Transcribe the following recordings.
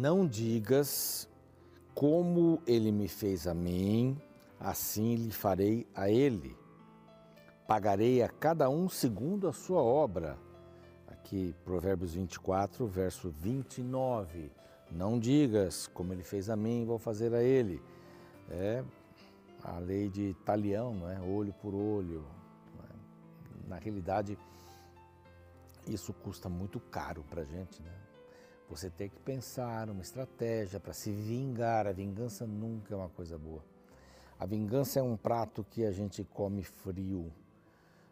Não digas como ele me fez a mim, assim lhe farei a ele. Pagarei a cada um segundo a sua obra. Aqui, Provérbios 24, verso 29. Não digas como ele fez a mim, vou fazer a ele. É a lei de talião, não é? olho por olho. É? Na realidade, isso custa muito caro para a gente. Né? Você tem que pensar uma estratégia para se vingar. A vingança nunca é uma coisa boa. A vingança é um prato que a gente come frio.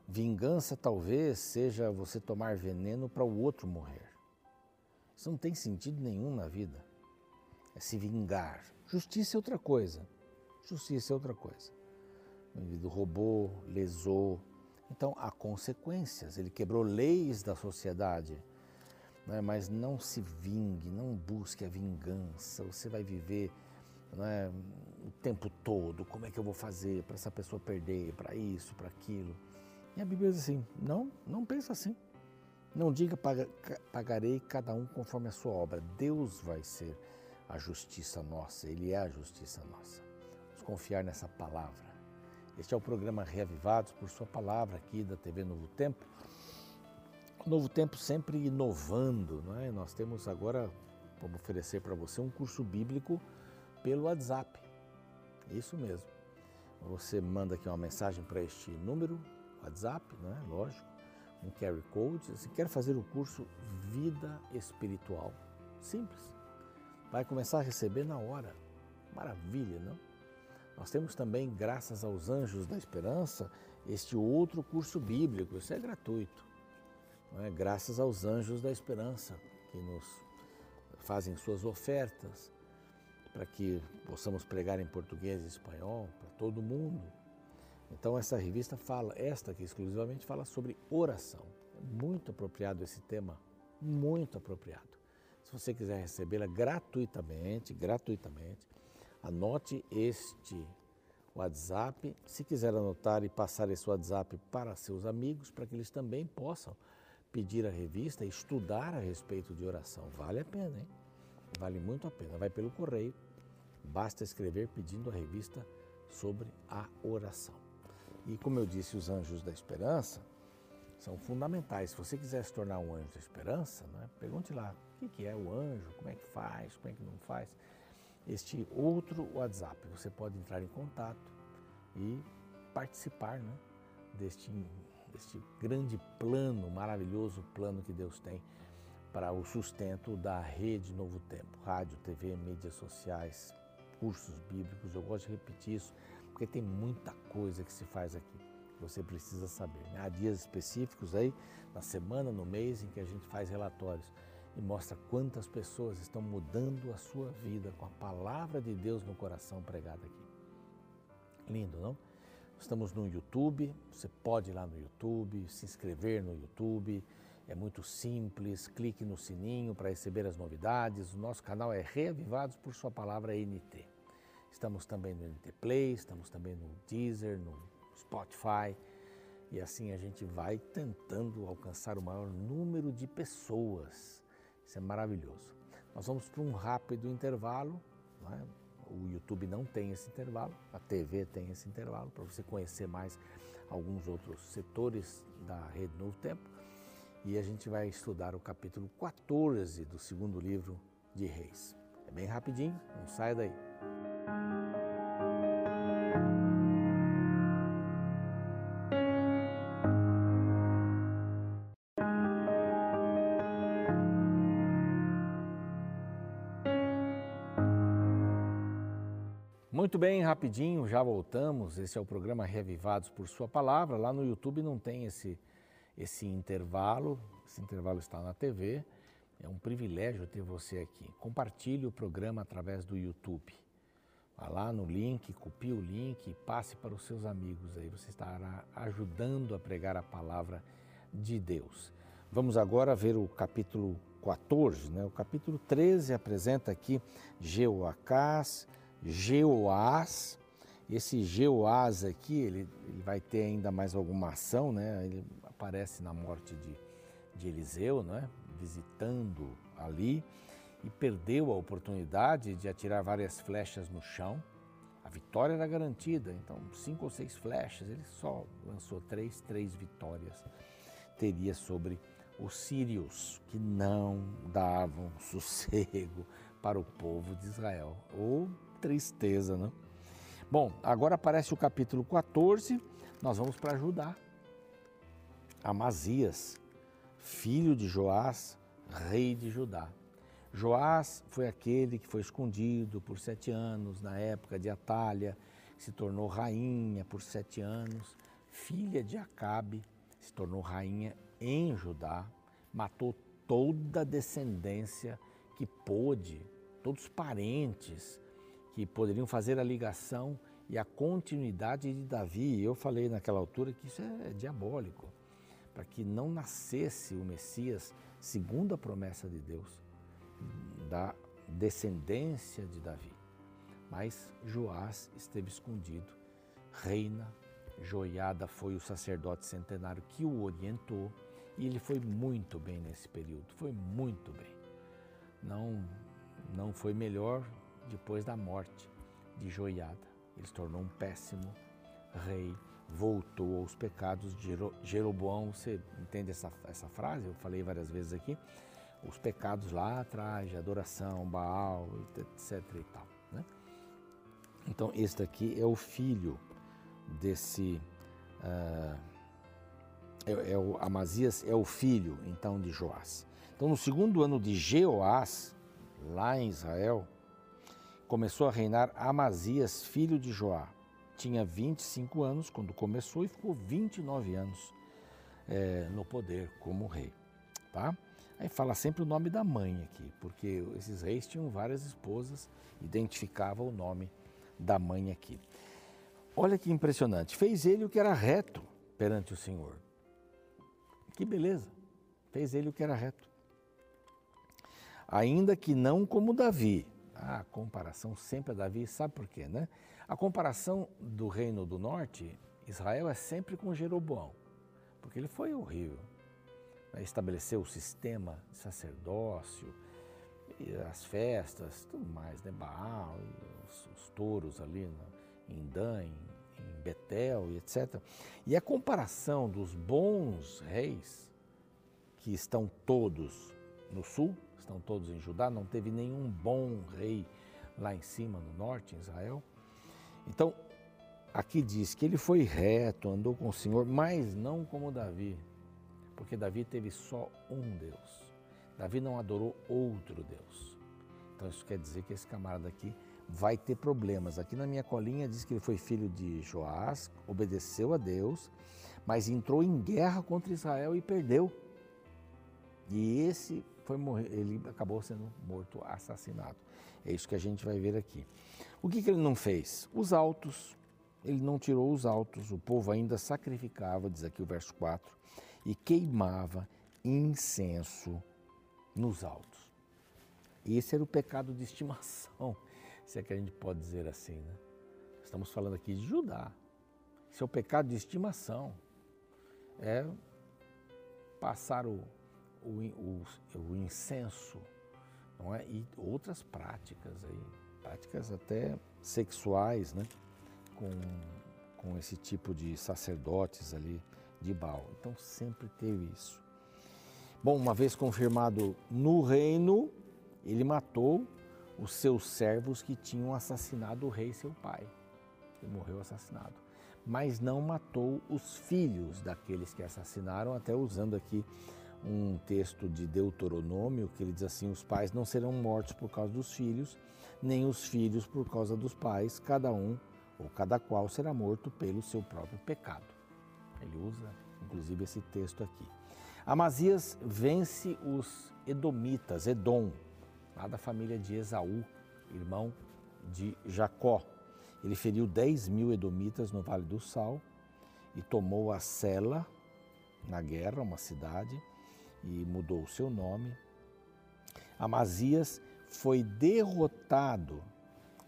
Vingança talvez seja você tomar veneno para o outro morrer. Isso não tem sentido nenhum na vida. É se vingar. Justiça é outra coisa. Justiça é outra coisa. O indivíduo roubou, lesou. Então há consequências. Ele quebrou leis da sociedade. Né? Mas não se vingue, não busque a vingança. Você vai viver é, o tempo todo. Como é que eu vou fazer para essa pessoa perder, para isso, para aquilo? E a Bíblia diz assim: não, não pensa assim. Não diga pagarei cada um conforme a sua obra. Deus vai ser a justiça nossa, Ele é a justiça nossa. Vamos confiar nessa palavra. Este é o programa Reavivados por Sua Palavra aqui da TV Novo Tempo. Novo Tempo sempre inovando, não é? Nós temos agora, vamos oferecer para você um curso bíblico pelo WhatsApp. Isso mesmo. Você manda aqui uma mensagem para este número, WhatsApp, não é? Lógico um QR Code. Você quer fazer o curso Vida Espiritual? Simples. Vai começar a receber na hora. Maravilha, não? Nós temos também, graças aos Anjos da Esperança, este outro curso bíblico. Isso é gratuito. É? Graças aos Anjos da Esperança, que nos fazem suas ofertas para que possamos pregar em português e espanhol para todo mundo. Então essa revista fala, esta que exclusivamente fala sobre oração. É muito apropriado esse tema, muito apropriado. Se você quiser recebê-la gratuitamente, gratuitamente, anote este WhatsApp. Se quiser anotar e passar esse WhatsApp para seus amigos, para que eles também possam pedir a revista e estudar a respeito de oração. Vale a pena, hein? Vale muito a pena. Vai pelo correio. Basta escrever pedindo a revista sobre a oração. E como eu disse, os anjos da esperança são fundamentais. Se você quiser se tornar um anjo da esperança, né, pergunte lá o que é o anjo, como é que faz, como é que não faz. Este outro WhatsApp, você pode entrar em contato e participar né, deste, deste grande plano, maravilhoso plano que Deus tem para o sustento da rede Novo Tempo, rádio, TV, mídias sociais, cursos bíblicos. Eu gosto de repetir isso porque tem muita coisa que se faz aqui. Você precisa saber. Né? Há dias específicos aí, na semana, no mês, em que a gente faz relatórios e mostra quantas pessoas estão mudando a sua vida com a palavra de Deus no coração pregada aqui. Lindo, não? Estamos no YouTube, você pode ir lá no YouTube, se inscrever no YouTube, é muito simples, clique no sininho para receber as novidades. O nosso canal é Reavivados por Sua Palavra NT. Estamos também no NT Play, estamos também no Deezer, no Spotify. E assim a gente vai tentando alcançar o maior número de pessoas. Isso é maravilhoso. Nós vamos para um rápido intervalo. É? O YouTube não tem esse intervalo, a TV tem esse intervalo para você conhecer mais alguns outros setores da Rede Novo Tempo. E a gente vai estudar o capítulo 14 do segundo livro de Reis. É bem rapidinho, não saia daí. Rapidinho, já voltamos. Esse é o programa Revivados por Sua Palavra. Lá no YouTube não tem esse, esse intervalo, esse intervalo está na TV. É um privilégio ter você aqui. Compartilhe o programa através do YouTube. Vá lá no link, copie o link e passe para os seus amigos. Aí você estará ajudando a pregar a palavra de Deus. Vamos agora ver o capítulo 14. Né? O capítulo 13 apresenta aqui Jeoacás Jeoás. Esse Jeoás aqui, ele, ele, vai ter ainda mais alguma ação, né? Ele aparece na morte de, de Eliseu, né? Visitando ali. e perdeu a oportunidade de atirar várias flechas no chão. A vitória era garantida, então cinco ou seis flechas, ele só lançou três, três vitórias teria sobre os sírios, que não davam sossego para o povo de Israel. Ou tristeza, né? Bom, agora aparece o capítulo 14, nós vamos para Judá. Amazias, filho de Joás, rei de Judá. Joás foi aquele que foi escondido por sete anos na época de Atália, se tornou rainha por sete anos, filha de Acabe, se tornou rainha em Judá, matou toda a descendência que pôde, todos os parentes que poderiam fazer a ligação e a continuidade de Davi. Eu falei naquela altura que isso é diabólico, para que não nascesse o Messias segundo a promessa de Deus, da descendência de Davi. Mas Joás esteve escondido, reina, Joiada foi o sacerdote centenário que o orientou e ele foi muito bem nesse período, foi muito bem. Não, não foi melhor depois da morte de Joiada. Ele se tornou um péssimo rei, voltou aos pecados de Jeroboão. Você entende essa, essa frase? Eu falei várias vezes aqui. Os pecados lá atrás, de adoração, Baal, etc. e tal. Né? Então, este aqui é o filho desse. Uh, é, é o, Amazias é o filho então de Joás. Então, no segundo ano de Jeoás, lá em Israel, começou a reinar Amazias, filho de Joá. Tinha 25 anos quando começou e ficou 29 anos é, no poder como rei. Tá? Aí fala sempre o nome da mãe aqui, porque esses reis tinham várias esposas, identificava o nome da mãe aqui. Olha que impressionante. Fez ele o que era reto perante o Senhor. Que beleza. Fez ele o que era reto. Ainda que não como Davi. A comparação sempre a Davi, sabe por quê, né? A comparação do reino do norte, Israel, é sempre com Jeroboão, porque ele foi horrível. Né? Estabeleceu o sistema de sacerdócio, as festas, tudo mais, né? Baal, os, os touros ali né? em Dan, em Betel e etc. E a comparação dos bons reis, que estão todos no sul, estão todos em Judá, não teve nenhum bom rei lá em cima, no norte, em Israel. Então, aqui diz que ele foi reto, andou com o Senhor, mas não como Davi, porque Davi teve só um Deus. Davi não adorou outro Deus. Então, isso quer dizer que esse camarada aqui vai ter problemas. Aqui na minha colinha diz que ele foi filho de Joás, obedeceu a Deus, mas entrou em guerra contra Israel e perdeu. E esse foi morrer, ele acabou sendo morto, assassinado. É isso que a gente vai ver aqui. O que, que ele não fez? Os altos. Ele não tirou os altos. O povo ainda sacrificava, diz aqui o verso 4, e queimava incenso nos altos. Esse era o pecado de estimação se é que a gente pode dizer assim, né? Estamos falando aqui de Judá. Isso é o pecado de estimação. É passar o, o, o, o incenso, não é? E outras práticas aí, práticas até sexuais, né? Com, com esse tipo de sacerdotes ali de Baal. Então sempre teve isso. Bom, uma vez confirmado no reino, ele matou os seus servos que tinham assassinado o rei seu pai. Ele morreu assassinado. Mas não matou os filhos daqueles que assassinaram, até usando aqui um texto de Deuteronômio que ele diz assim: os pais não serão mortos por causa dos filhos, nem os filhos por causa dos pais, cada um ou cada qual será morto pelo seu próprio pecado. Ele usa inclusive esse texto aqui. Amazias vence os Edomitas, Edom, lá da família de Esaú, irmão de Jacó. Ele feriu 10 mil edomitas no Vale do Sal e tomou a Sela na guerra, uma cidade, e mudou o seu nome. Amazias foi derrotado.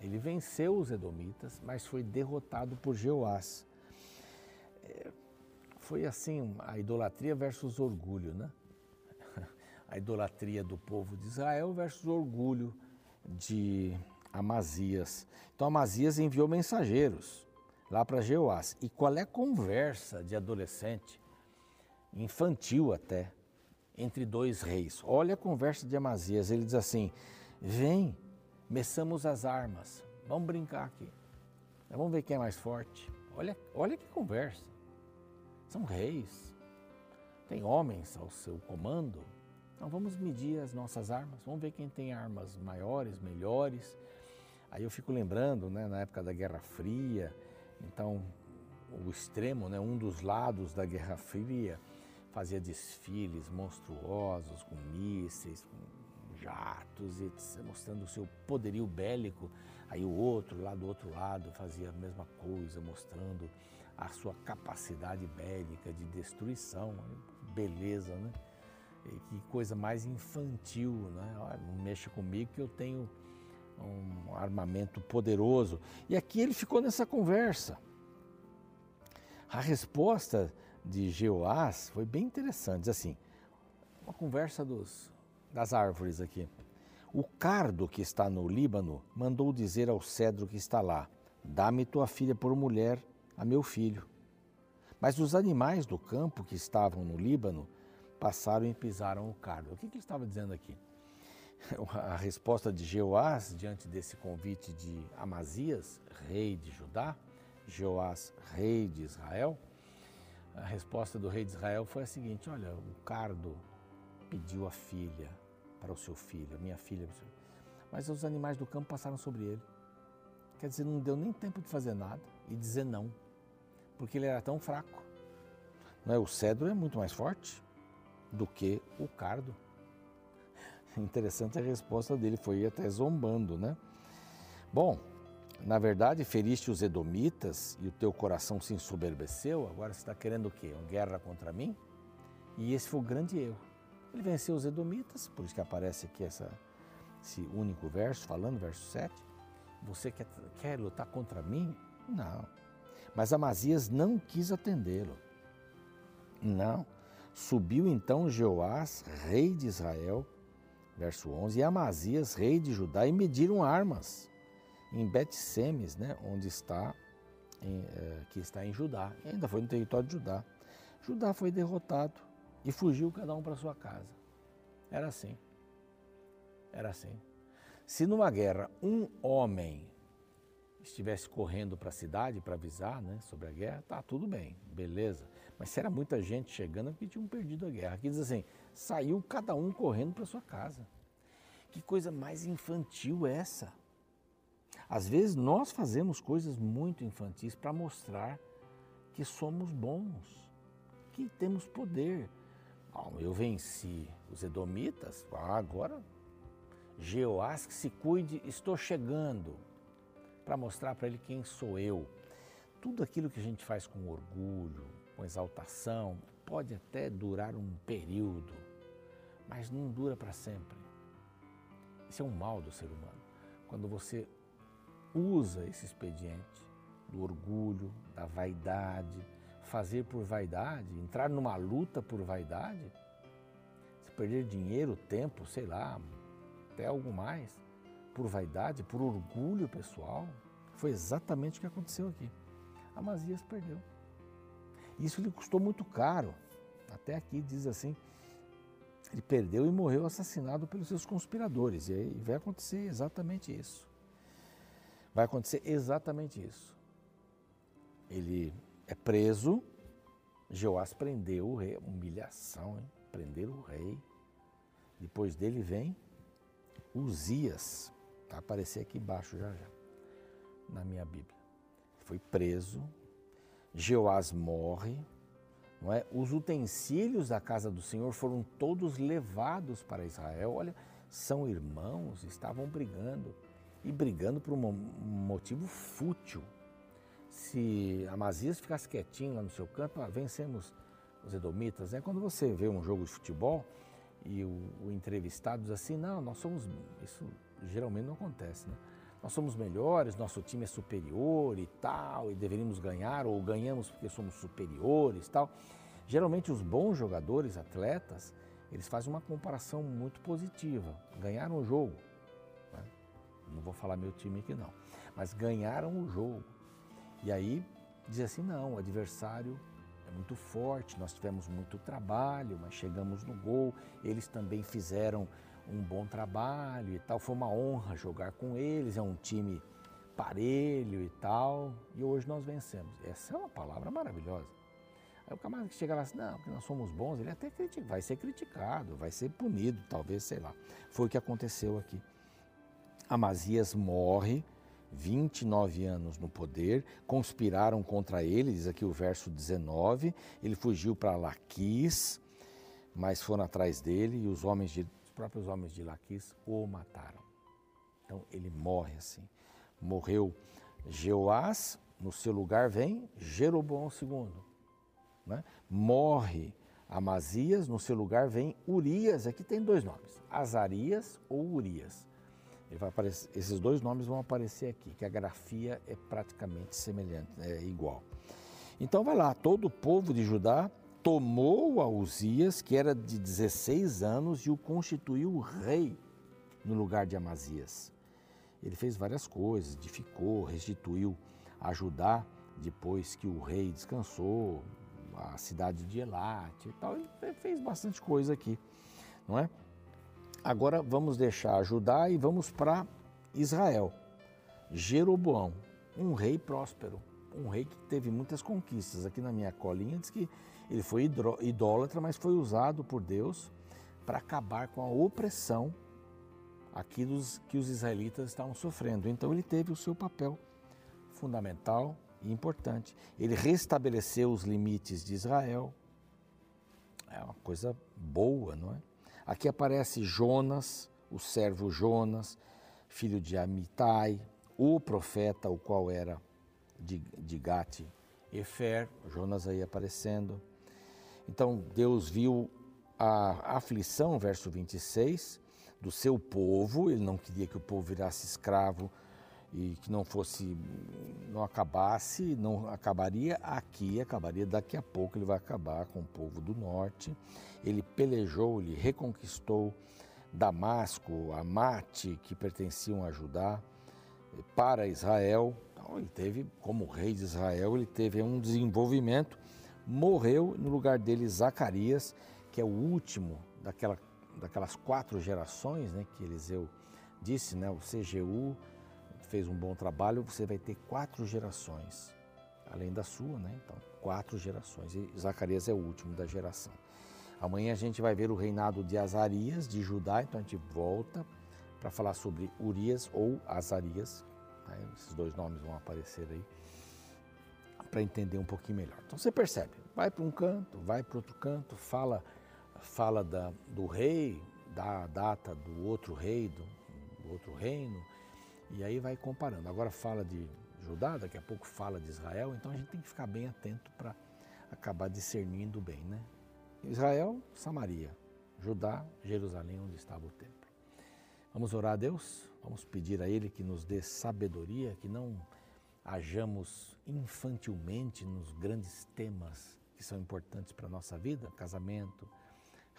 Ele venceu os edomitas, mas foi derrotado por Jeoás. É, foi assim, a idolatria versus orgulho, né? a idolatria do povo de Israel versus o orgulho de Amazias. Então Amazias enviou mensageiros lá para Jeoás. E qual é a conversa de adolescente, infantil até, entre dois reis? Olha a conversa de Amazias. Ele diz assim: Vem, meçamos as armas, vamos brincar aqui. Vamos ver quem é mais forte. Olha, olha que conversa. São reis, tem homens ao seu comando. Então vamos medir as nossas armas, vamos ver quem tem armas maiores, melhores. Aí eu fico lembrando, né, na época da Guerra Fria, então o extremo, né, um dos lados da Guerra Fria fazia desfiles monstruosos com mísseis, com jatos, etc, mostrando o seu poderio bélico. Aí o outro, lá do outro lado, fazia a mesma coisa, mostrando a sua capacidade bélica de destruição. Beleza, né? E que coisa mais infantil, né? Não mexa comigo que eu tenho um armamento poderoso. E aqui ele ficou nessa conversa. A resposta de Jeoás foi bem interessante, Diz assim, uma conversa dos, das árvores aqui. O cardo que está no Líbano mandou dizer ao cedro que está lá: Dá-me tua filha por mulher a meu filho. Mas os animais do campo que estavam no Líbano passaram e pisaram o cardo. O que, que ele estava dizendo aqui? A resposta de Jeoás diante desse convite de Amazias, rei de Judá, Jeoás, rei de Israel, a resposta do rei de Israel foi a seguinte: Olha, o cardo pediu a filha para o seu filho, minha filha, mas os animais do campo passaram sobre ele. Quer dizer, não deu nem tempo de fazer nada e dizer não, porque ele era tão fraco. Não é? O cedro é muito mais forte do que o cardo. Interessante a resposta dele, foi até zombando, né? Bom, na verdade, feriste os edomitas e o teu coração se ensoberbeceu, agora você está querendo o quê? Uma guerra contra mim? E esse foi o grande erro. Ele venceu os edomitas, por isso que aparece aqui essa, esse único verso, falando, verso 7. Você quer, quer lutar contra mim? Não. Mas Amazias não quis atendê-lo. Não. Subiu então Jeoás, rei de Israel, verso 11, e Amazias, rei de Judá, e mediram armas em Bet-Semes, né, onde está, em, é, que está em Judá. Ainda foi no território de Judá. Judá foi derrotado e fugiu cada um para sua casa. Era assim. Era assim. Se numa guerra um homem estivesse correndo para a cidade para avisar né, sobre a guerra, tá tudo bem, beleza. Mas se era muita gente chegando, é porque tinham perdido a guerra. Aqui diz assim: saiu cada um correndo para sua casa. Que coisa mais infantil é essa? Às vezes nós fazemos coisas muito infantis para mostrar que somos bons, que temos poder. eu venci os Edomitas, ah, agora Jeoás que se cuide, estou chegando para mostrar para ele quem sou eu. Tudo aquilo que a gente faz com orgulho, com exaltação, pode até durar um período, mas não dura para sempre. Isso é um mal do ser humano. Quando você usa esse expediente do orgulho, da vaidade, fazer por vaidade, entrar numa luta por vaidade, se perder dinheiro, tempo, sei lá, até algo mais, por vaidade, por orgulho pessoal, foi exatamente o que aconteceu aqui. Amazias perdeu. Isso lhe custou muito caro. Até aqui diz assim, ele perdeu e morreu assassinado pelos seus conspiradores. E aí vai acontecer exatamente isso. Vai acontecer exatamente isso. Ele é preso, Jeoás prendeu o rei, humilhação, hein? prender o rei. Depois dele vem Uzias, vai aparecer aqui embaixo já já, na minha Bíblia. Foi preso, Jeoás morre, não é? Os utensílios da casa do Senhor foram todos levados para Israel. Olha, são irmãos, estavam brigando e brigando por um motivo fútil. Se Amazias ficasse quietinho lá no seu canto, ah, vencemos os edomitas. É quando você vê um jogo de futebol e o, o entrevistado diz assim: não, nós somos. Isso geralmente não acontece, né? nós somos melhores, nosso time é superior e tal, e deveríamos ganhar, ou ganhamos porque somos superiores tal. Geralmente os bons jogadores, atletas, eles fazem uma comparação muito positiva. Ganharam o jogo. Não vou falar meu time aqui não, mas ganharam o jogo. E aí diz assim, não, o adversário é muito forte, nós tivemos muito trabalho, mas chegamos no gol, eles também fizeram um bom trabalho e tal, foi uma honra jogar com eles, é um time parelho e tal, e hoje nós vencemos. Essa é uma palavra maravilhosa. Aí o camarada que chega lá assim, não, porque nós somos bons, ele até vai ser criticado, vai ser punido, talvez, sei lá. Foi o que aconteceu aqui. Amazias morre, 29 anos no poder, conspiraram contra ele, diz aqui o verso 19, ele fugiu para Laquis, mas foram atrás dele e os homens de, os próprios homens de Laquis o mataram. Então ele morre assim. Morreu Jeoás, no seu lugar vem Jeroboão II. Né? Morre Amazias, no seu lugar vem Urias, aqui tem dois nomes, Azarias ou Urias. Aparecer, esses dois nomes vão aparecer aqui, que a grafia é praticamente semelhante, é igual. Então vai lá, todo o povo de Judá tomou a Uzias, que era de 16 anos, e o constituiu rei no lugar de Amazias. Ele fez várias coisas, edificou, restituiu a Judá depois que o rei descansou, a cidade de Elate e tal. Ele fez bastante coisa aqui, não é? Agora vamos deixar Judá e vamos para Israel. Jeroboão, um rei próspero, um rei que teve muitas conquistas. Aqui na minha colinha diz que ele foi idólatra, mas foi usado por Deus para acabar com a opressão aqui dos, que os israelitas estavam sofrendo. Então ele teve o seu papel fundamental e importante. Ele restabeleceu os limites de Israel. É uma coisa boa, não é? Aqui aparece Jonas, o servo Jonas, filho de Amitai, o profeta, o qual era de, de Gate Efer, Jonas aí aparecendo. Então Deus viu a aflição, verso 26, do seu povo, ele não queria que o povo virasse escravo e que não fosse, não acabasse, não acabaria aqui, acabaria daqui a pouco, ele vai acabar com o povo do norte. Ele pelejou, ele reconquistou Damasco, Amate, que pertenciam a Judá, para Israel. Então, ele teve, como rei de Israel, ele teve um desenvolvimento. Morreu no lugar dele Zacarias, que é o último daquela, daquelas quatro gerações né, que Eliseu disse, né, o CGU, fez um bom trabalho, você vai ter quatro gerações, além da sua, né? Então, quatro gerações. E Zacarias é o último da geração. Amanhã a gente vai ver o reinado de Azarias, de Judá, então a gente volta para falar sobre Urias ou Azarias. Tá? Esses dois nomes vão aparecer aí para entender um pouquinho melhor. Então você percebe, vai para um canto, vai para outro canto, fala, fala da, do rei, da data do outro rei, do, do outro reino, e aí vai comparando. Agora fala de Judá, daqui a pouco fala de Israel, então a gente tem que ficar bem atento para acabar discernindo bem, né? Israel, Samaria. Judá, Jerusalém, onde estava o templo. Vamos orar a Deus? Vamos pedir a Ele que nos dê sabedoria, que não hajamos infantilmente nos grandes temas que são importantes para a nossa vida casamento,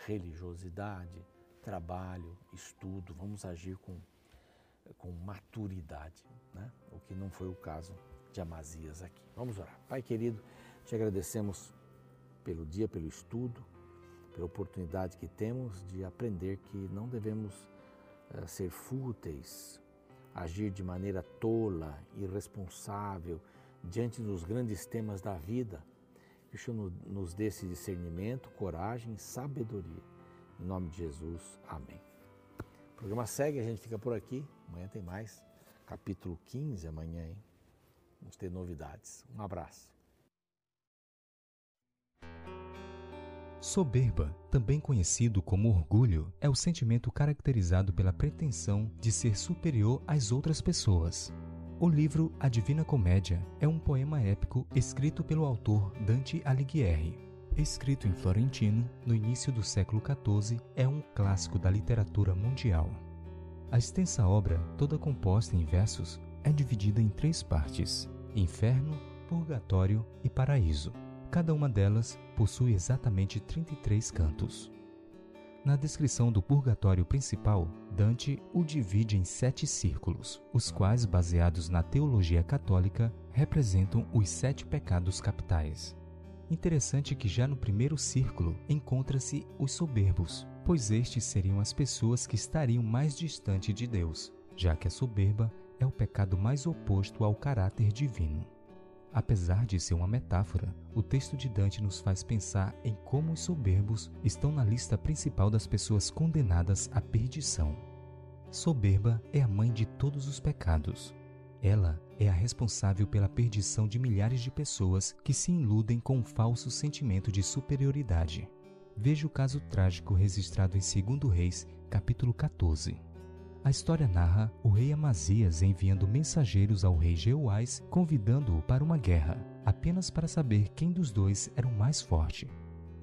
religiosidade, trabalho, estudo. Vamos agir com com maturidade, né? o que não foi o caso de Amazias aqui. Vamos orar. Pai querido, te agradecemos pelo dia, pelo estudo, pela oportunidade que temos de aprender que não devemos uh, ser fúteis, agir de maneira tola, irresponsável diante dos grandes temas da vida. Que o Senhor nos dê esse discernimento, coragem sabedoria. Em nome de Jesus, amém. O programa segue, a gente fica por aqui. Amanhã tem mais. Capítulo 15 amanhã, hein? Vamos ter novidades. Um abraço. Soberba, também conhecido como orgulho, é o sentimento caracterizado pela pretensão de ser superior às outras pessoas. O livro A Divina Comédia é um poema épico escrito pelo autor Dante Alighieri. Escrito em florentino no início do século XIV, é um clássico da literatura mundial. A extensa obra, toda composta em versos, é dividida em três partes: Inferno, Purgatório e Paraíso. Cada uma delas possui exatamente 33 cantos. Na descrição do purgatório principal, Dante o divide em sete círculos, os quais, baseados na teologia católica, representam os sete pecados capitais. Interessante que já no primeiro círculo encontra-se os soberbos, pois estes seriam as pessoas que estariam mais distante de Deus, já que a soberba é o pecado mais oposto ao caráter divino. Apesar de ser uma metáfora, o texto de Dante nos faz pensar em como os soberbos estão na lista principal das pessoas condenadas à perdição. Soberba é a mãe de todos os pecados. Ela é a responsável pela perdição de milhares de pessoas que se iludem com um falso sentimento de superioridade. Veja o caso trágico registrado em 2 Reis, capítulo 14. A história narra o rei Amazias enviando mensageiros ao rei Jeoás convidando-o para uma guerra, apenas para saber quem dos dois era o mais forte.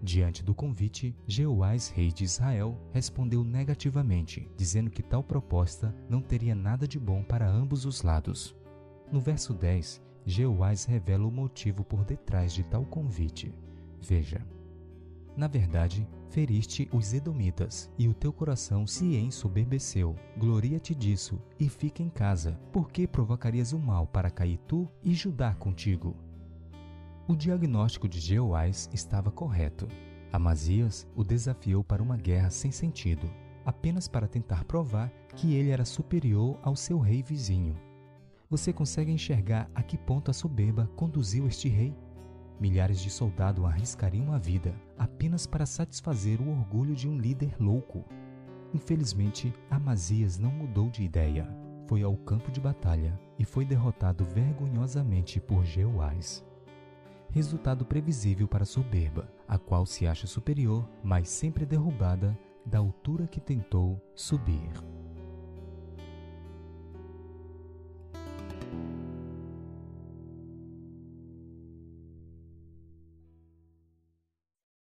Diante do convite, Jeoás, rei de Israel, respondeu negativamente, dizendo que tal proposta não teria nada de bom para ambos os lados. No verso 10, Jeoás revela o motivo por detrás de tal convite. Veja: na verdade, feriste os Edomitas, e o teu coração se ensoberbeceu. Gloria-te disso, e fica em casa, porque provocarias o mal para cair tu e Judá contigo. O diagnóstico de Jeoás estava correto. Amazias o desafiou para uma guerra sem sentido, apenas para tentar provar que ele era superior ao seu rei vizinho. Você consegue enxergar a que ponto a soberba conduziu este rei? Milhares de soldados arriscariam a vida apenas para satisfazer o orgulho de um líder louco. Infelizmente, Amazias não mudou de ideia. Foi ao campo de batalha e foi derrotado vergonhosamente por Jeoás. Resultado previsível para a soberba, a qual se acha superior, mas sempre derrubada da altura que tentou subir.